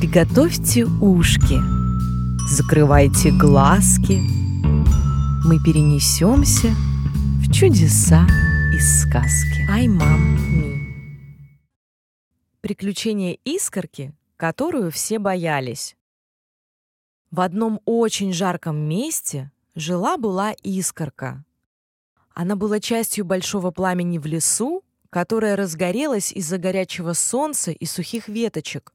Приготовьте ушки, закрывайте глазки. Мы перенесемся в чудеса из сказки. Ай, мам, ми. Приключения искорки, которую все боялись. В одном очень жарком месте жила-была искорка. Она была частью большого пламени в лесу, которое разгорелось из-за горячего солнца и сухих веточек.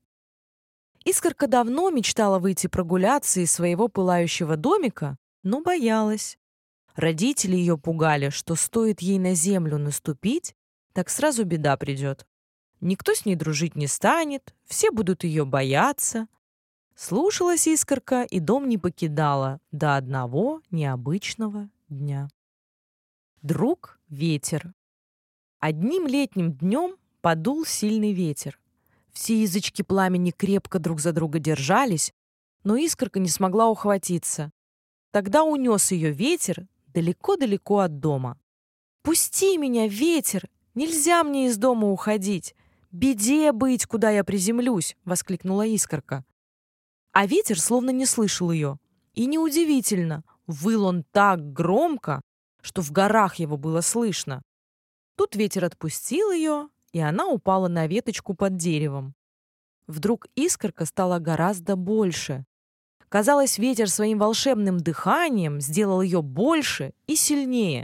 Искорка давно мечтала выйти прогуляться из своего пылающего домика, но боялась. Родители ее пугали, что стоит ей на землю наступить, так сразу беда придет. Никто с ней дружить не станет, все будут ее бояться. Слушалась искорка и дом не покидала до одного необычного дня. Друг — ветер. Одним летним днем подул сильный ветер. Все язычки пламени крепко друг за друга держались, но искорка не смогла ухватиться. Тогда унес ее ветер далеко-далеко от дома. «Пусти меня, ветер! Нельзя мне из дома уходить! Беде быть, куда я приземлюсь!» — воскликнула искорка. А ветер словно не слышал ее. И неудивительно, выл он так громко, что в горах его было слышно. Тут ветер отпустил ее, и она упала на веточку под деревом. Вдруг искорка стала гораздо больше. Казалось, ветер своим волшебным дыханием сделал ее больше и сильнее.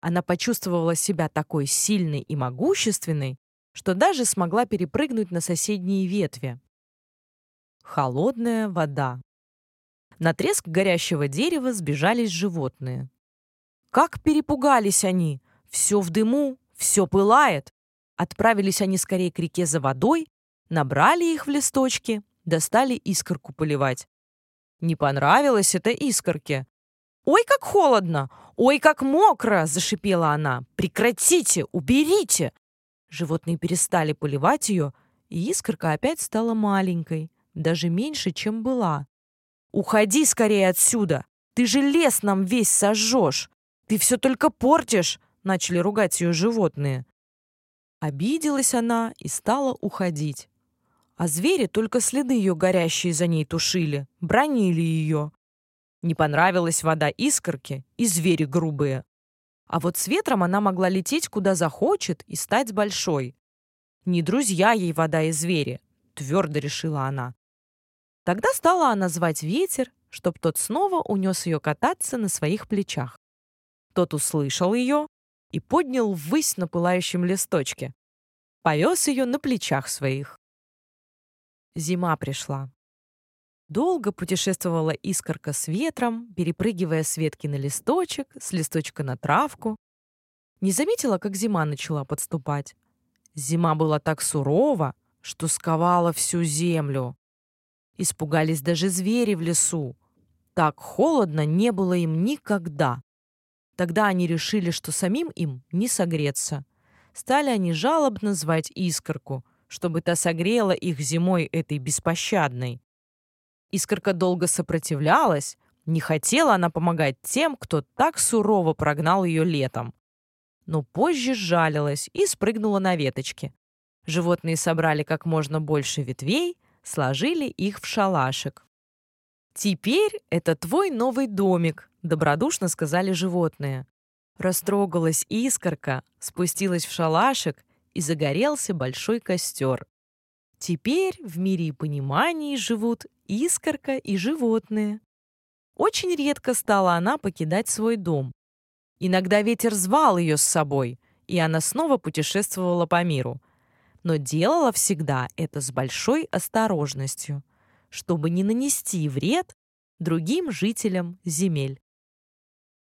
Она почувствовала себя такой сильной и могущественной, что даже смогла перепрыгнуть на соседние ветви. Холодная вода. На треск горящего дерева сбежались животные. Как перепугались они! Все в дыму, все пылает. Отправились они скорее к реке за водой, набрали их в листочки, достали искорку поливать. Не понравилось это искорке. «Ой, как холодно! Ой, как мокро!» – зашипела она. «Прекратите! Уберите!» Животные перестали поливать ее, и искорка опять стала маленькой, даже меньше, чем была. «Уходи скорее отсюда! Ты же лес нам весь сожжешь! Ты все только портишь!» – начали ругать ее животные. Обиделась она и стала уходить. А звери только следы ее горящие за ней тушили, бронили ее. Не понравилась вода искорки и звери грубые. А вот с ветром она могла лететь куда захочет и стать большой. Не друзья ей вода и звери, твердо решила она. Тогда стала она звать ветер, чтоб тот снова унес ее кататься на своих плечах. Тот услышал ее и поднял ввысь на пылающем листочке. Повез ее на плечах своих. Зима пришла. Долго путешествовала искорка с ветром, перепрыгивая с ветки на листочек, с листочка на травку. Не заметила, как зима начала подступать. Зима была так сурова, что сковала всю землю. Испугались даже звери в лесу. Так холодно не было им никогда. Тогда они решили, что самим им не согреться. Стали они жалобно звать искорку, чтобы та согрела их зимой этой беспощадной. Искорка долго сопротивлялась, не хотела она помогать тем, кто так сурово прогнал ее летом. Но позже жалилась и спрыгнула на веточки. Животные собрали как можно больше ветвей, сложили их в шалашик. «Теперь это твой новый домик», — добродушно сказали животные. Растрогалась искорка, спустилась в шалашик, и загорелся большой костер. Теперь в мире и понимании живут искорка и животные. Очень редко стала она покидать свой дом. Иногда ветер звал ее с собой, и она снова путешествовала по миру. Но делала всегда это с большой осторожностью, чтобы не нанести вред другим жителям земель.